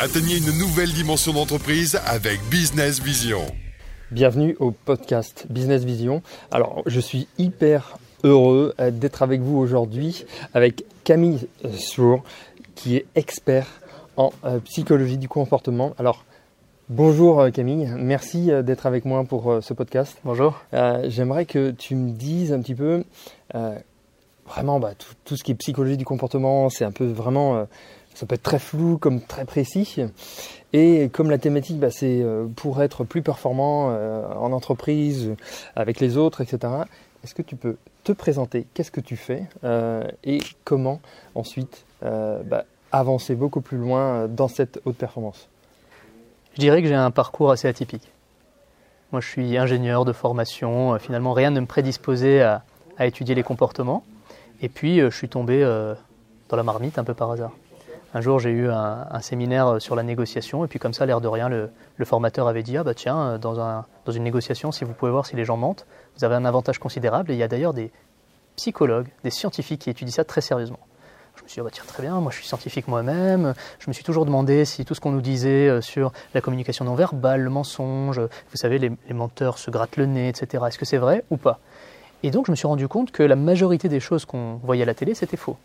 Atteignez une nouvelle dimension d'entreprise avec Business Vision. Bienvenue au podcast Business Vision. Alors, je suis hyper heureux euh, d'être avec vous aujourd'hui avec Camille Sour, qui est expert en euh, psychologie du comportement. Alors, bonjour euh, Camille, merci d'être avec moi pour ce podcast. Bonjour. J'aimerais que tu me dises un petit peu, vraiment, bah, tout, tout, ce qui est psychologie du comportement, c'est un peu vraiment ça peut être très flou comme très précis. Et comme la thématique, bah, c'est euh, pour être plus performant euh, en entreprise, avec les autres, etc. Est-ce que tu peux te présenter? Qu'est-ce que tu fais? Euh, Et comment ensuite bah, avancer beaucoup plus loin dans cette haute performance? Je dirais que j'ai un parcours assez atypique. Moi, je suis ingénieur de formation. Finalement, rien ne me prédisposait à, à étudier les comportements. Et puis, je suis tombé dans la marmite un peu par hasard. Un jour, j'ai eu un, séminaire sur la négociation, et puis comme ça, l'air de rien, le, formateur avait dit Ah, bah tiens, dans, un, dans, une négociation, si vous pouvez voir si les gens mentent, vous avez un avantage considérable. Et il y a d'ailleurs des psychologues, des scientifiques qui étudient ça très sérieusement. Je me suis dit, ah, bah, tiens, très bien, moi je suis scientifique moi-même. Je me suis toujours demandé si tout ce qu'on nous disait euh, sur la communication non verbale, le mensonge, vous savez, les, menteurs se grattent le nez, etc., est-ce que c'est vrai ou pas? Et donc je me suis rendu compte que la majorité des choses qu'on voyait à la télé, c'était faux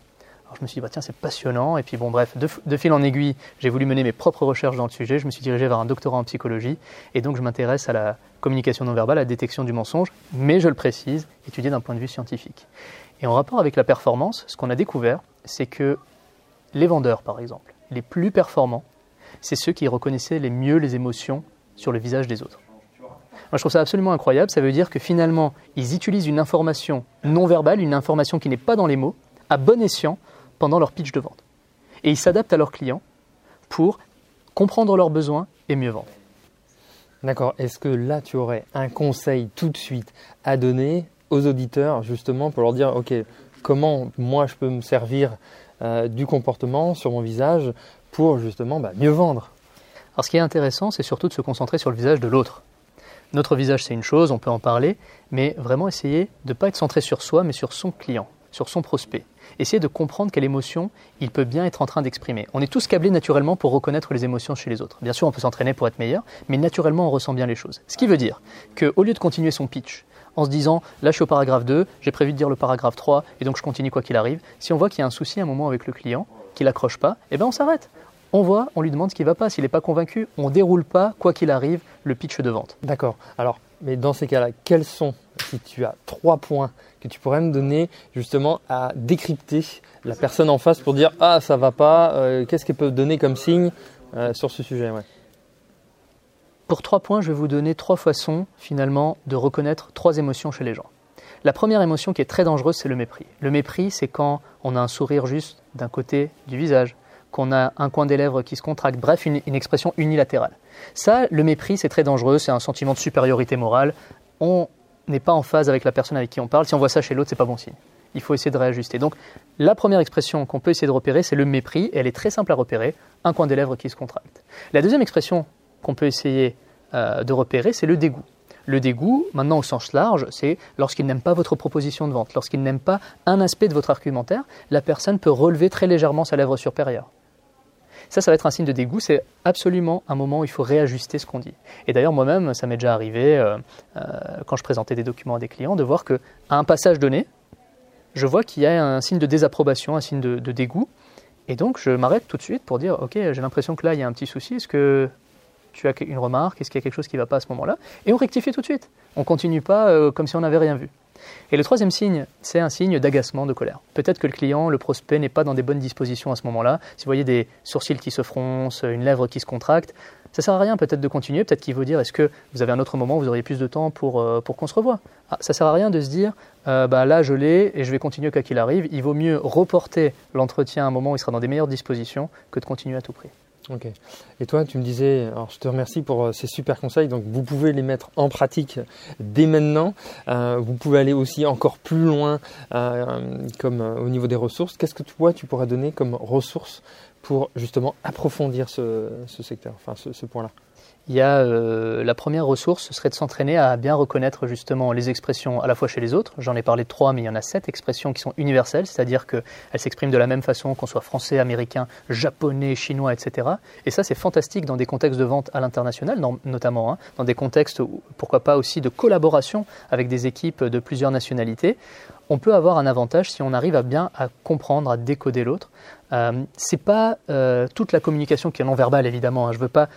me suis dit, bah, tiens, c'est passionnant. Et puis, bon, bref, de, fil en aiguille, j'ai voulu mener mes propres recherches dans le sujet. Je me suis dirigé vers un doctorat en psychologie. Et donc, je m'intéresse à la communication non verbale, à la détection du mensonge, mais je le précise, étudié d'un point de vue scientifique. Et en rapport avec la performance, ce qu'on a découvert, c'est que les vendeurs, par exemple, les plus performants, c'est ceux qui reconnaissaient les mieux les émotions sur le visage des autres. Je trouve ça absolument incroyable. Ça veut dire que finalement, ils utilisent une information non verbale, une information qui n'est pas dans les mots, à bon escient pendant leur pitch de vente. Et ils s'adaptent à leurs clients pour comprendre leurs besoins et mieux vendre. D'accord. Est-ce que là, tu aurais un conseil tout de suite à donner aux auditeurs, justement, pour leur dire, OK, comment moi je peux me servir euh, du comportement sur mon visage pour justement bah, mieux vendre? Alors, ce qui est intéressant, c'est surtout de se concentrer sur le visage de l'autre. Notre visage, c'est une chose, on peut en parler, mais vraiment essayer de ne pas être centré sur soi, mais sur son client, sur son prospect essayer de comprendre quelle émotion il peut bien être en train d'exprimer. On est tous câblés naturellement pour reconnaître les émotions chez les autres. Bien sûr, on peut s'entraîner pour être meilleur, mais naturellement, on ressent bien les choses. Ce qui veut dire qu'au lieu de continuer son pitch en se disant là je suis au paragraphe 2, j'ai prévu de dire le paragraphe 3 et donc je continue quoi qu'il arrive, si on voit qu'il y a un souci à un moment avec le client, qu'il n'accroche pas, eh bien on s'arrête. On voit, on lui demande ce qui ne va pas. S'il n'est pas convaincu, on déroule pas, quoi qu'il arrive, le pitch de vente. D'accord. Alors, mais dans ces cas-là, quels sont, si tu as trois points que tu pourrais me donner justement à décrypter la personne en face pour dire ah ça va pas, euh, qu'est-ce qu'elle peut donner comme signe euh, sur ce sujet? Pour trois points, je vais vous donner trois façons finalement de reconnaître trois émotions chez les gens. La première émotion qui est très dangereuse, c'est le mépris. Le mépris, c'est quand on a un sourire juste d'un côté du visage, qu'on a un coin des lèvres qui se contracte, bref, une, expression unilatérale. Ça, le mépris, c'est très dangereux, c'est un sentiment de supériorité morale. N'est pas en phase avec la personne avec qui on parle. Si on voit ça chez l'autre, c'est pas bon signe. Il faut essayer de réajuster. Donc, la première expression qu'on peut essayer de repérer, c'est le mépris. elle est très simple à repérer, un coin des lèvres qui se contracte. La deuxième expression qu'on peut essayer euh, de repérer, c'est le dégoût. Le dégoût, maintenant au sens large, c'est lorsqu'il n'aime pas votre proposition de vente, lorsqu'il n'aime pas un aspect de votre argumentaire, la personne peut relever très légèrement sa lèvre supérieure. Ça, ça va être un signe de dégoût. C'est absolument un moment où il faut réajuster ce qu'on dit. Et d'ailleurs, moi-même, ça m'est déjà arrivé, euh, euh, quand je présentais des documents à des clients, de voir qu'à un passage donné, je vois qu'il y a un signe de désapprobation, un signe de, dégoût. Et donc, je m'arrête tout de suite pour dire, OK, j'ai l'impression que là, il y a un petit souci. Est-ce que tu as une remarque? Est-ce qu'il y a quelque chose qui ne va pas à ce moment-là? Et on rectifie tout de suite. On continue pas euh, comme si on n'avait rien vu. Et le troisième signe, c'est un signe d'agacement, de colère. Peut-être que le client, le prospect, n'est pas dans des bonnes dispositions à ce moment-là. Si vous voyez des sourcils qui se froncent, une lèvre qui se contracte, ça sert à rien peut-être de continuer. Peut-être qu'il veut dire est-ce que vous avez un autre moment où vous auriez plus de temps pour, euh, qu'on se revoie? Ah, Ça sert à rien de se dire euh, bah, là je l'ai et je vais continuer quoi qu'il arrive. Il vaut mieux reporter l'entretien à un moment où il sera dans des meilleures dispositions que de continuer à tout prix. Ok. Et toi, tu me disais, alors je te remercie pour euh, ces super conseils. Donc, vous pouvez les mettre en pratique dès maintenant. Euh, vous pouvez aller aussi encore plus loin, euh, comme au niveau des ressources. Qu'est-ce que toi, tu pourrais donner comme ressources pour justement approfondir ce, secteur, enfin ce, point-là? Il y a euh, la première ressource, ce serait de s'entraîner à bien reconnaître justement les expressions à la fois chez les autres. J'en ai parlé de trois, mais il y en a sept expressions qui sont universelles, c'est-à-dire qu'elles s'expriment de la même façon qu'on soit français, américain, japonais, chinois, etc. Et ça, c'est fantastique dans des contextes de vente à l'international, notamment, hein, dans des contextes, pourquoi pas aussi de collaboration avec des équipes de plusieurs nationalités. On peut avoir un avantage si on arrive à bien à comprendre, à décoder l'autre. Euh, c'est pas euh, toute la communication qui est non verbale évidemment. Hein. Je veux pas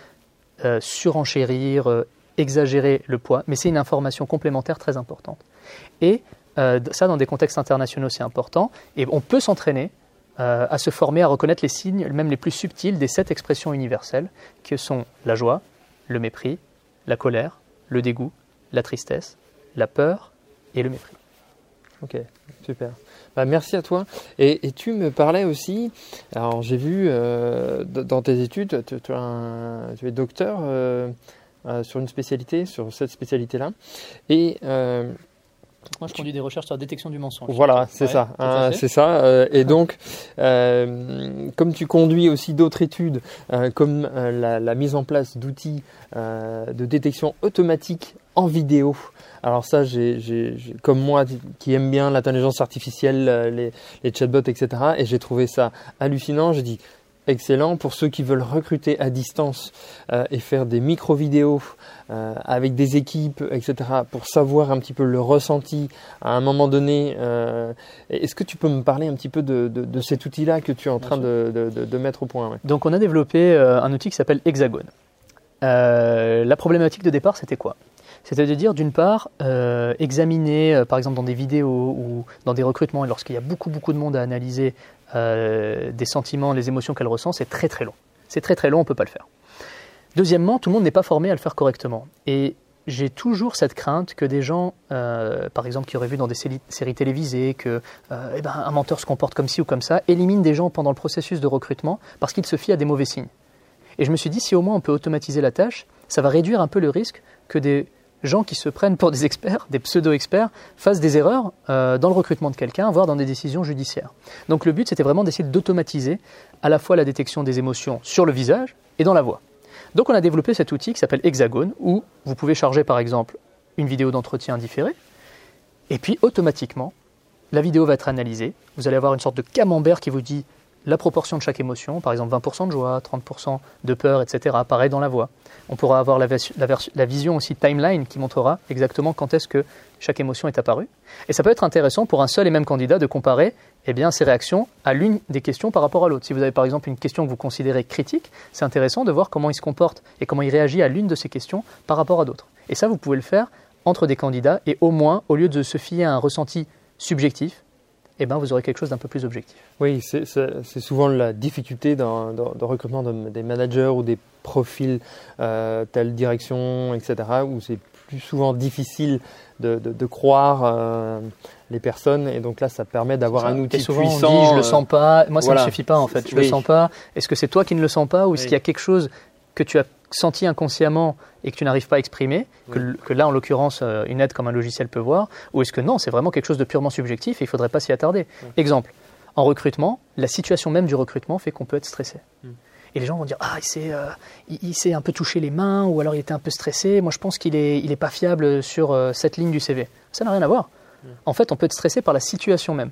euh, surenchérir, euh, exagérer le poids, mais c'est une information complémentaire très importante. Et euh, ça, dans des contextes internationaux, c'est important. Et on peut s'entraîner à se former à reconnaître les signes, même les plus subtils, des sept expressions universelles, que sont la joie, le mépris, la colère, le dégoût, la tristesse, la peur et le mépris. Ok, super. Bah, merci à toi. Et, tu me parlais aussi, alors j'ai vu euh, dans tes études, tu, es docteur euh, euh, sur une spécialité, sur cette spécialité-là. Et moi, je conduis des recherches sur la détection du mensonge. Voilà, c'est ça. Hein, c'est ça. et donc, comme tu conduis aussi d'autres études, comme la, la, mise en place d'outils de détection automatique en vidéo alors ça, j'ai, comme moi qui aime bien l'intelligence artificielle, euh, les, les, chatbots, etc. Et j'ai trouvé ça hallucinant. J'ai dit excellent pour ceux qui veulent recruter à distance euh, et faire des micro-vidéos euh, avec des équipes, etc. Pour savoir un petit peu le ressenti à un moment donné. est-ce que tu peux me parler un petit peu de, de, cet outil-là que tu es en train de, de, mettre au point Donc on a développé un outil qui s'appelle Hexagone. la problématique de départ, c'était quoi? C'est-à-dire, d'une part, euh, examiner, euh, par exemple, dans des vidéos ou dans des recrutements, lorsqu'il y a beaucoup, beaucoup de monde à analyser euh, des sentiments, les émotions qu'elle ressent, c'est très, très long. C'est très, très long, on ne peut pas le faire. Deuxièmement, tout le monde n'est pas formé à le faire correctement. Et j'ai toujours cette crainte que des gens, par exemple, qui auraient vu dans des séries télévisées que eh ben, un menteur se comporte comme ci ou comme ça, éliminent des gens pendant le processus de recrutement parce qu'ils se fient à des mauvais signes. Et je me suis dit, si au moins on peut automatiser la tâche, ça va réduire un peu le risque que des gens qui se prennent pour des experts, des pseudo-experts, fassent des erreurs euh, dans le recrutement de quelqu'un, voire dans des décisions judiciaires. Donc le but, c'était vraiment d'essayer d'automatiser à la fois la détection des émotions sur le visage et dans la voix. Donc on a développé cet outil qui s'appelle Hexagone, où vous pouvez charger par exemple une vidéo d'entretien différée, et puis automatiquement, la vidéo va être analysée. Vous allez avoir une sorte de camembert qui vous dit la proportion de chaque émotion, par exemple 20% de joie, 30% de peur, etc. Pareil dans la voix. On pourra avoir la, la, vision aussi timeline qui montrera exactement quand est-ce que chaque émotion est apparue. Et ça peut être intéressant pour un seul et même candidat de comparer eh bien, ses réactions à l'une des questions par rapport à l'autre. Si vous avez par exemple une question que vous considérez critique, c'est intéressant de voir comment il se comporte et comment il réagit à l'une de ces questions par rapport à d'autres. Et ça, vous pouvez le faire entre des candidats et au moins, au lieu de se fier à un ressenti subjectif, eh ben, vous aurez quelque chose d'un peu plus objectif. Oui, c'est souvent la difficulté dans, le recrutement des managers ou des profils euh, telle direction, etc., où c'est plus souvent difficile de, croire euh, les personnes et donc là ça permet d'avoir un outil souvent puissant. On dit, je le sens pas. Moi ça ne suffit pas en fait. Je ne le sens pas. Est-ce que c'est toi qui ne le sens pas ou est-ce qu'il y a quelque chose que tu as senti inconsciemment et que tu n'arrives pas à exprimer, que, là en l'occurrence euh, une aide comme un logiciel peut voir, ou est-ce que non, c'est vraiment quelque chose de purement subjectif et il ne faudrait pas s'y attarder Exemple, en recrutement, la situation même du recrutement fait qu'on peut être stressé. Hmm. Et les gens vont dire Ah, il s'est, un peu touché les mains, ou alors il était un peu stressé. Moi, je pense qu'il n'est il est pas fiable sur euh, cette ligne du CV. Ça n'a rien à voir. Hmm. En fait, on peut être stressé par la situation même.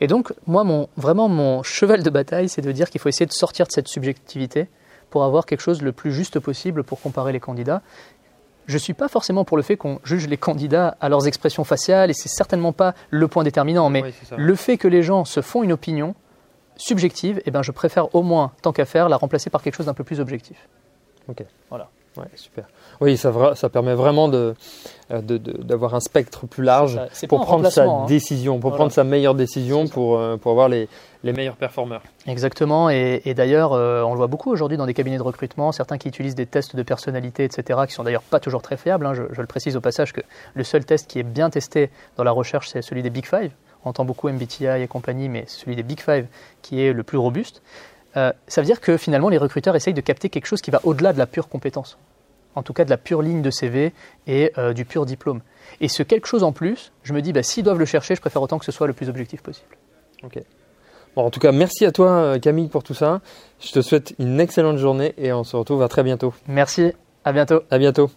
Et donc, moi, mon, vraiment, mon cheval de bataille, c'est de dire qu'il faut essayer de sortir de cette subjectivité pour avoir quelque chose le plus juste possible pour comparer les candidats. Je ne suis pas forcément pour le fait qu'on juge les candidats à leurs expressions faciales, et c'est certainement pas le point déterminant, mais le fait que les gens se font une opinion subjective, eh ben, je préfère au moins, tant qu'à faire, la remplacer par quelque chose d'un peu plus objectif. Ok. Voilà. Ouais, super. Oui, ça, ça permet vraiment euh, d'avoir de, un spectre plus large pour prendre sa hein. décision, pour prendre sa meilleure décision, pour, euh, pour avoir les, les meilleurs performeurs. Exactement, et, d'ailleurs, euh, on le voit beaucoup aujourd'hui dans des cabinets de recrutement, certains qui utilisent des tests de personnalité, etc., qui sont d'ailleurs pas toujours très fiables. Hein. Je, je, le précise au passage que le seul test qui est bien testé dans la recherche, c'est celui des Big Five. On entend beaucoup MBTI et compagnie, mais celui des Big Five qui est le plus robuste. ça veut dire que finalement, les recruteurs essayent de capter quelque chose qui va au-delà de la pure compétence en tout cas de la pure ligne de CV et euh, du pur diplôme. Et ce quelque chose en plus, je me dis, bah, s'ils doivent le chercher, je préfère autant que ce soit le plus objectif possible. Ok. Bon, en tout cas, merci à toi, euh, Camille, pour tout ça. Je te souhaite une excellente journée et on se retrouve à très bientôt. Merci. À bientôt. À bientôt.